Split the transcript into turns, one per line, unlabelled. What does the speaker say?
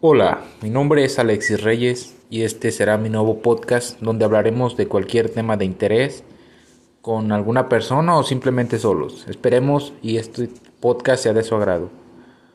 Hola, mi nombre es Alexis Reyes y este será mi nuevo podcast donde hablaremos de cualquier tema de interés con alguna persona o simplemente solos. Esperemos y este podcast sea de su agrado.